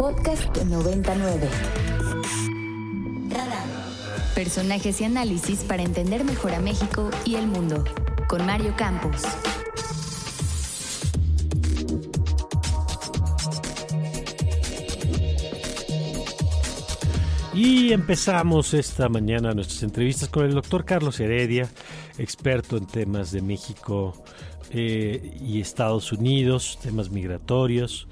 Podcast 99. Personajes y análisis para entender mejor a México y el mundo. Con Mario Campos. Y empezamos esta mañana nuestras entrevistas con el doctor Carlos Heredia, experto en temas de México eh, y Estados Unidos, temas migratorios.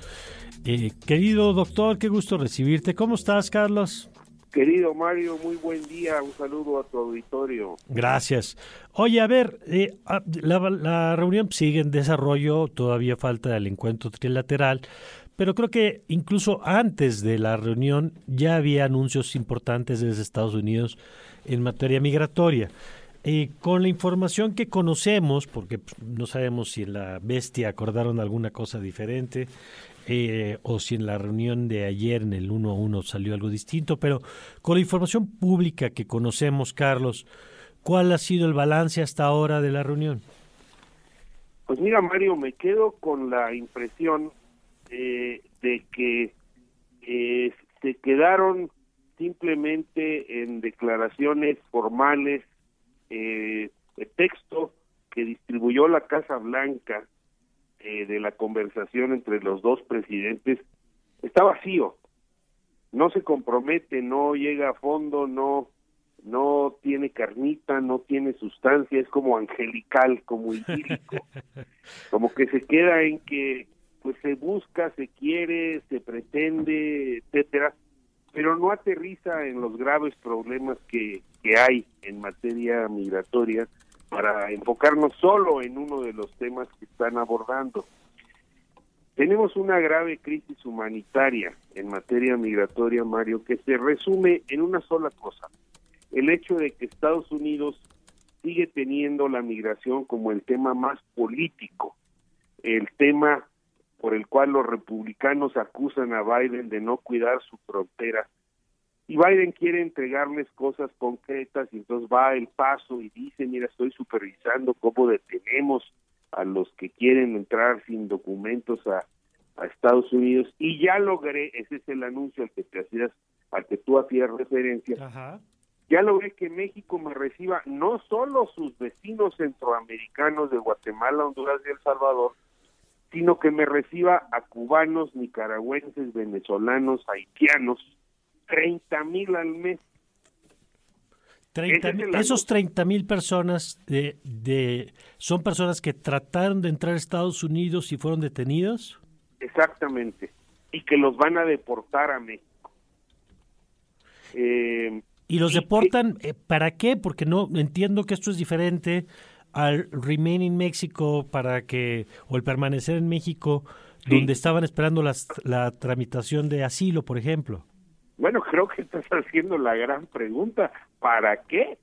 Eh, querido doctor, qué gusto recibirte. ¿Cómo estás, Carlos? Querido Mario, muy buen día. Un saludo a tu auditorio. Gracias. Oye, a ver, eh, la, reunión sigue en desarrollo, todavía falta el encuentro trilateral, pero creo que incluso antes de la reunión ya había anuncios importantes desde Estados Unidos en materia migratoria. Eh, con la información que conocemos, porque pues, no sabemos si en la bestia acordaron alguna cosa diferente, eh, o si en la reunión de ayer en el 1 a 1 salió algo distinto, pero con la información pública que conocemos, Carlos, ¿cuál ha sido el balance hasta ahora de la reunión? Pues mira, Mario, me quedo con la impresión eh, de que eh, se quedaron simplemente en declaraciones formales, eh, de texto que distribuyó la Casa Blanca eh, de la conversación entre los dos presidentes, está vacío. No se compromete, no llega a fondo, no no tiene carnita, no tiene sustancia, es como angelical, como idílico, como que se queda en que pues se busca, se quiere, se pretende, etcétera, pero no aterriza en los graves problemas que, que hay en materia migratoria para enfocarnos solo en uno de los temas que están abordando. Tenemos una grave crisis humanitaria en materia migratoria, Mario, que se resume en una sola cosa, el hecho de que Estados Unidos sigue teniendo la migración como el tema más político, el tema por el cual los republicanos acusan a Biden de no cuidar su frontera. Y Biden quiere entregarles cosas concretas y entonces va el paso y dice, mira, estoy supervisando cómo detenemos a los que quieren entrar sin documentos a, a Estados Unidos y ya logré, ese es el anuncio al que te hacías, al que tú hacías referencia, ya logré que México me reciba no solo sus vecinos centroamericanos de Guatemala, Honduras y El Salvador, sino que me reciba a cubanos, nicaragüenses, venezolanos, haitianos, 30 mil al mes. 30, esos 30 mil personas de, de, son personas que trataron de entrar a Estados Unidos y fueron detenidos. Exactamente, y que los van a deportar a México. Eh, ¿Y los deportan eh, para qué? Porque no entiendo que esto es diferente al remain in México para que, o el permanecer en México, donde estaban esperando las, la tramitación de asilo, por ejemplo? Bueno, creo que estás haciendo la gran pregunta. ¿Para qué?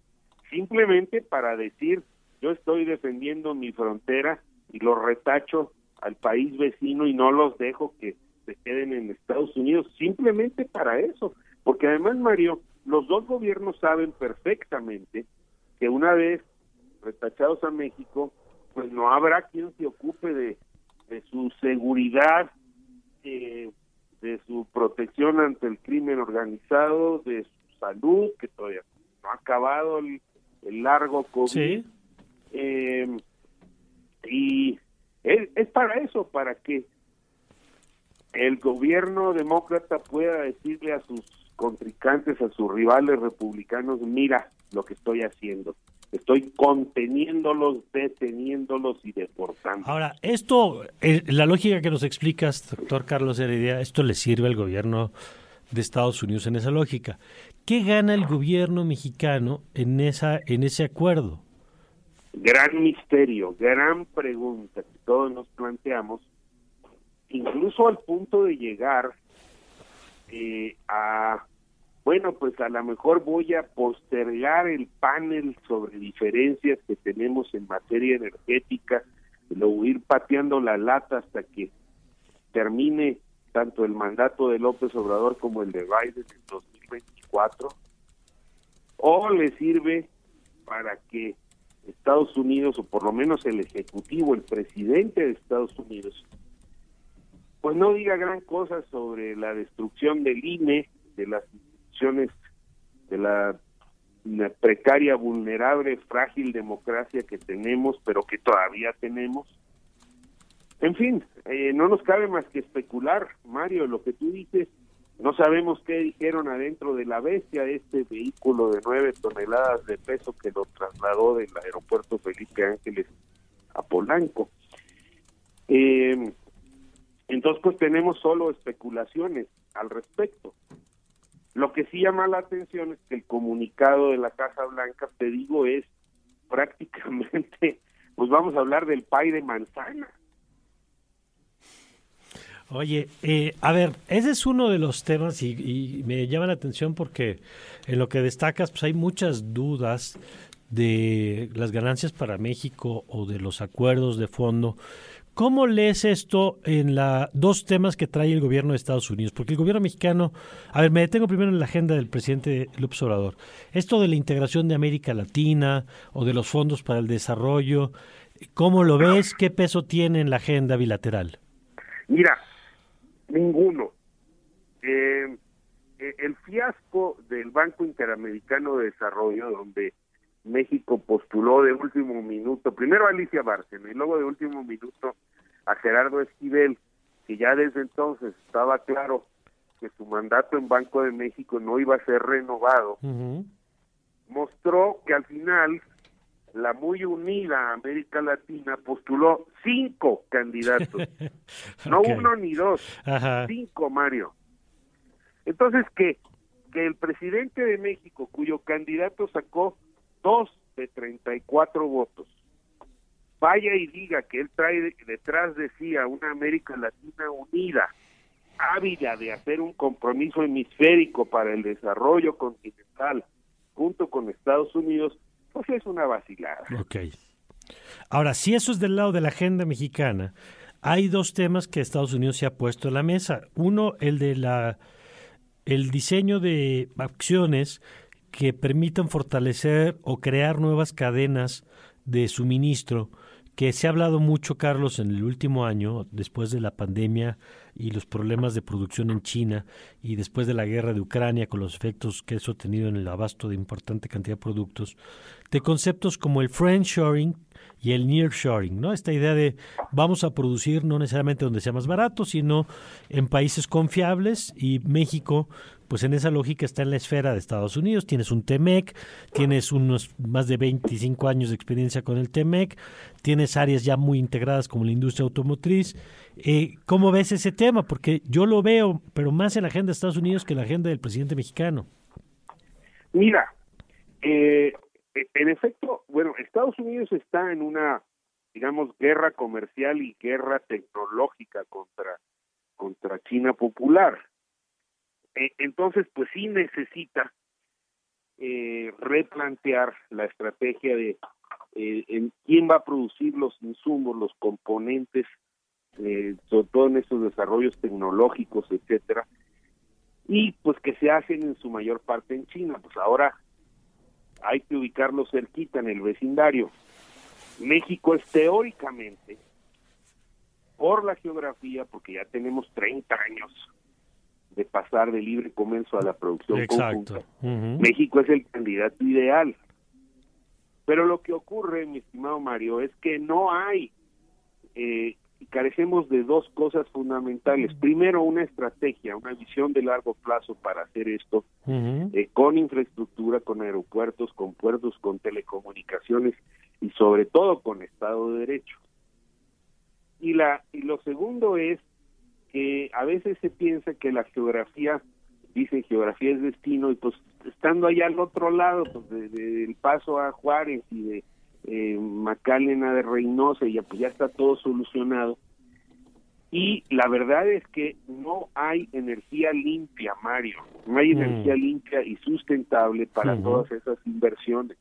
Simplemente para decir, yo estoy defendiendo mi frontera y los retacho al país vecino y no los dejo que se queden en Estados Unidos, simplemente para eso. Porque además, Mario, los dos gobiernos saben perfectamente que una vez retachados a México, pues no habrá quien se ocupe de, de su seguridad, eh, de su protección ante el crimen organizado, de su salud, que todavía no ha acabado el, largo COVID. Eh, y es, es para eso, para que el gobierno demócrata pueda decirle a sus contrincantes, a sus rivales republicanos, mira lo que estoy haciendo estoy conteniéndolos, deteniéndolos y deportando. Ahora, esto, eh, la lógica que nos explicas, doctor Carlos Heredia, esto le sirve al gobierno de Estados Unidos en esa lógica. ¿Qué gana el gobierno mexicano en esa en ese acuerdo? Gran misterio, gran pregunta que todos nos planteamos, incluso al punto de llegar eh, a bueno, pues a lo mejor voy a postergar el panel sobre diferencias que tenemos en materia energética, lo ir pateando la lata hasta que termine tanto el mandato de López Obrador como el de Biden en 2024, o le sirve para que Estados Unidos, o por lo menos el Ejecutivo, el presidente de Estados Unidos, pues no diga gran cosa sobre la destrucción del INE, de las de la precaria, vulnerable, frágil democracia que tenemos, pero que todavía tenemos. En fin, eh, no nos cabe más que especular, Mario, lo que tú dices, no sabemos qué dijeron adentro de la bestia, este vehículo de nueve toneladas de peso que lo trasladó del aeropuerto Felipe Ángeles a Polanco. Eh, entonces, pues tenemos solo especulaciones al respecto. Lo que sí llama la atención es que el comunicado de la Casa Blanca, te digo, es prácticamente, pues vamos a hablar del pay de manzana. Oye, eh, a ver, ese es uno de los temas y, y, me llama la atención porque en lo que destacas, pues hay muchas dudas de las ganancias para México o de los acuerdos de fondo ¿Cómo lees esto en la dos temas que trae el gobierno de Estados Unidos? Porque el gobierno mexicano, a ver, me detengo primero en la agenda del presidente López Obrador. Esto de la integración de América Latina o de los fondos para el desarrollo, ¿cómo lo ves? ¿Qué peso tiene en la agenda bilateral? Mira, ninguno. Eh, eh, el fiasco del Banco Interamericano de Desarrollo, donde México postuló de último minuto, primero a Alicia Bárcena y luego de último minuto a Gerardo Esquivel, que ya desde entonces estaba claro que su mandato en Banco de México no iba a ser renovado, mostró que al final la muy unida América Latina postuló cinco candidatos, no uno ni dos, cinco, Mario. Entonces, que que el presidente de México, cuyo candidato sacó dos de 34 votos, vaya y diga que él trae detrás de sí a una América Latina unida, ávida de hacer un compromiso hemisférico para el desarrollo continental junto con Estados Unidos, pues es una vacilada. Ok. Ahora, si eso es del lado de la agenda mexicana, hay dos temas que Estados Unidos se ha puesto en la mesa. Uno, el de la el diseño de acciones que permitan fortalecer o crear nuevas cadenas de suministro, que se ha hablado mucho, Carlos, en el último año, después de la pandemia y los problemas de producción en China y después de la guerra de Ucrania con los efectos que eso ha tenido en el abasto de importante cantidad de productos, de conceptos como el friendshoring y el nearshoring, ¿no? Esta idea de vamos a producir no necesariamente donde sea más barato, sino en países confiables y México pues en esa lógica está en la esfera de Estados Unidos. Tienes un TEMEC, tienes unos más de 25 años de experiencia con el TEMEC, tienes áreas ya muy integradas como la industria automotriz. Eh, ¿Cómo ves ese tema? Porque yo lo veo, pero más en la agenda de Estados Unidos que en la agenda del presidente mexicano. Mira, eh, en efecto, bueno, Estados Unidos está en una, digamos, guerra comercial y guerra tecnológica contra contra China popular eh, entonces, pues sí necesita eh, replantear la estrategia de eh, en quién va a producir los insumos, los componentes, sobre todo en estos desarrollos tecnológicos, etcétera, y pues que se hacen en su mayor parte en China. Pues ahora hay que ubicarlo cerquita en el vecindario. México es teóricamente, por la geografía, porque ya tenemos 30 años de pasar de libre comercio a la producción conjunta. México es el candidato ideal. Pero lo que ocurre, mi estimado Mario, es que no hay, eh, carecemos de dos cosas fundamentales. Primero, una estrategia, una visión de largo plazo para hacer esto, eh, con infraestructura, con aeropuertos, con puertos, con telecomunicaciones y sobre todo con Estado de Derecho. Y, la, y lo segundo es que a veces se piensa que la geografía, dicen geografía es destino, y pues estando allá al otro lado, pues del paso a Juárez y de eh, Macalena de Reynosa, y ya, pues ya está todo solucionado. Y la verdad es que no hay energía limpia, Mario, no hay mm. energía limpia y sustentable para todas esas inversiones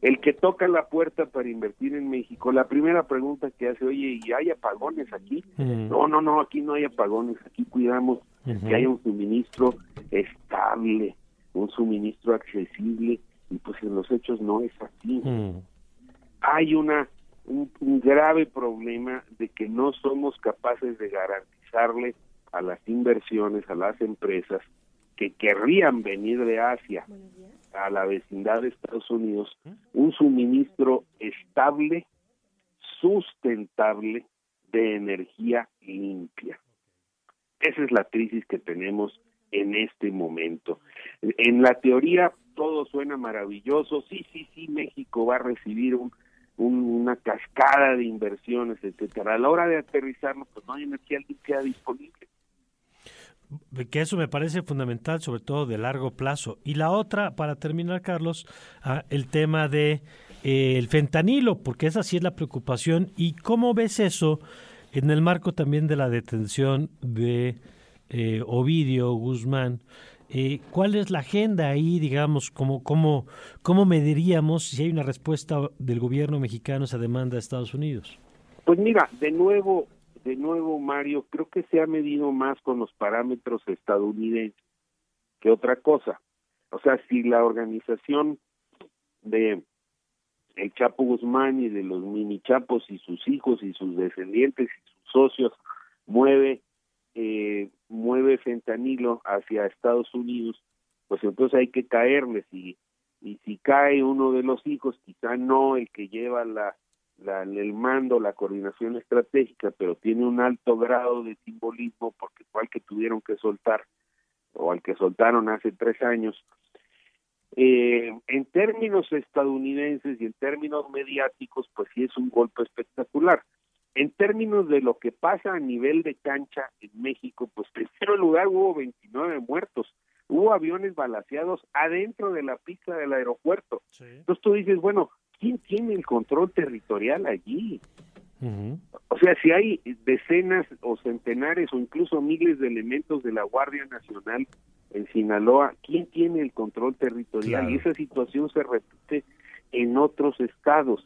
el que toca la puerta para invertir en México, la primera pregunta que hace, oye, ¿y hay apagones aquí? No, no, no, aquí no hay apagones, aquí cuidamos que haya un suministro estable, un suministro accesible, y pues en los hechos no es así. Hay una un, grave problema de que no somos capaces de garantizar garantizarle a las inversiones, a las empresas que querrían venir de Asia a la vecindad de Estados Unidos, un suministro estable, sustentable de energía limpia. Esa es la crisis que tenemos en este momento. En la teoría todo suena maravilloso, sí, sí, sí, México va a recibir un, una cascada de inversiones, etcétera. A la hora de aterrizarlo, pues no hay energía limpia disponible. Que eso me parece fundamental, sobre todo de largo plazo. Y la otra, para terminar, Carlos, ah, el tema de eh, el fentanilo, porque esa sí es la preocupación. ¿Y cómo ves eso en el marco también de la detención de eh, Ovidio Guzmán? Eh, ¿Cuál es la agenda ahí, digamos, cómo, cómo, cómo mediríamos si hay una respuesta del gobierno mexicano a esa demanda de Estados Unidos? Pues mira, de nuevo, de nuevo, Mario, creo que se ha medido más con los parámetros estadounidenses que otra cosa. O sea, si la organización de el Chapo Guzmán y de los mini chapos y sus hijos y sus descendientes y sus socios mueve eh, mueve fentanilo hacia Estados Unidos, pues entonces hay que caerles y, y si cae uno de los hijos, quizá no el que lleva la, la, el mando, la coordinación estratégica, pero tiene un alto grado de simbolismo porque fue al que tuvieron que soltar o al que soltaron hace tres años. Eh, en términos estadounidenses y en términos mediáticos, pues sí es un golpe espectacular. En términos de lo que pasa a nivel de cancha en México, pues en primer lugar hubo 29 muertos, hubo aviones balaseados adentro de la pista del aeropuerto. Entonces tú dices, bueno, ¿quién tiene el control territorial allí? O sea, si hay decenas o centenares o incluso miles de elementos de la Guardia Nacional en Sinaloa, ¿quién tiene el control territorial? Y esa situación se repite en otros estados.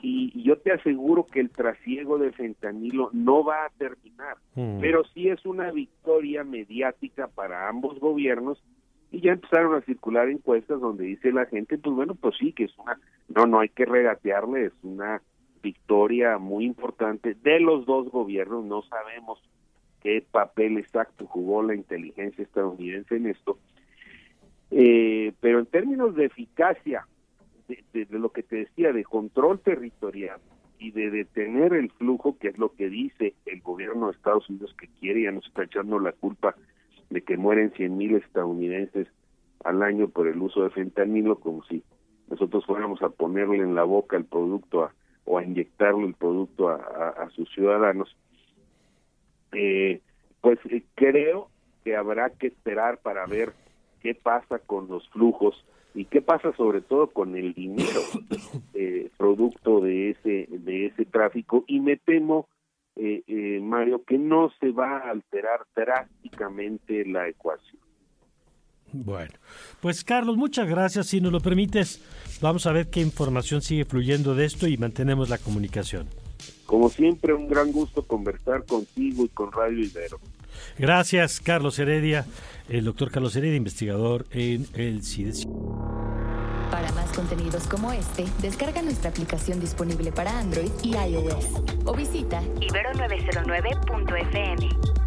Y, yo te aseguro que el trasiego de fentanilo no va a terminar, mm. pero sí es una victoria mediática para ambos gobiernos y ya empezaron a circular encuestas donde dice la gente, pues bueno, pues sí, que es una, no, no hay que regatearle, es una victoria muy importante de los dos gobiernos, no sabemos qué papel exacto jugó la inteligencia estadounidense en esto, eh, pero en términos de eficacia de, lo que te decía, de control territorial y de detener el flujo, que es lo que dice el gobierno de Estados Unidos que quiere, ya nos está echando la culpa de que mueren cien mil estadounidenses al año por el uso de fentanilo, como si nosotros fuéramos a ponerle en la boca el producto o a inyectarle el producto a, sus ciudadanos. Eh, pues eh, creo que habrá que esperar para ver qué pasa con los flujos y qué pasa sobre todo con el dinero eh, producto de ese de ese tráfico y me temo eh, eh, Mario que no se va a alterar drásticamente la ecuación bueno, pues Carlos, muchas gracias. Si nos lo permites, vamos a ver qué información sigue fluyendo de esto y mantenemos la comunicación. Como siempre, un gran gusto conversar contigo y con Radio Ibero. Gracias, Carlos Heredia, el doctor Carlos Heredia, investigador en el CIDES. Para más contenidos como este, descarga nuestra aplicación disponible para Android y iOS o visita ibero909.fm.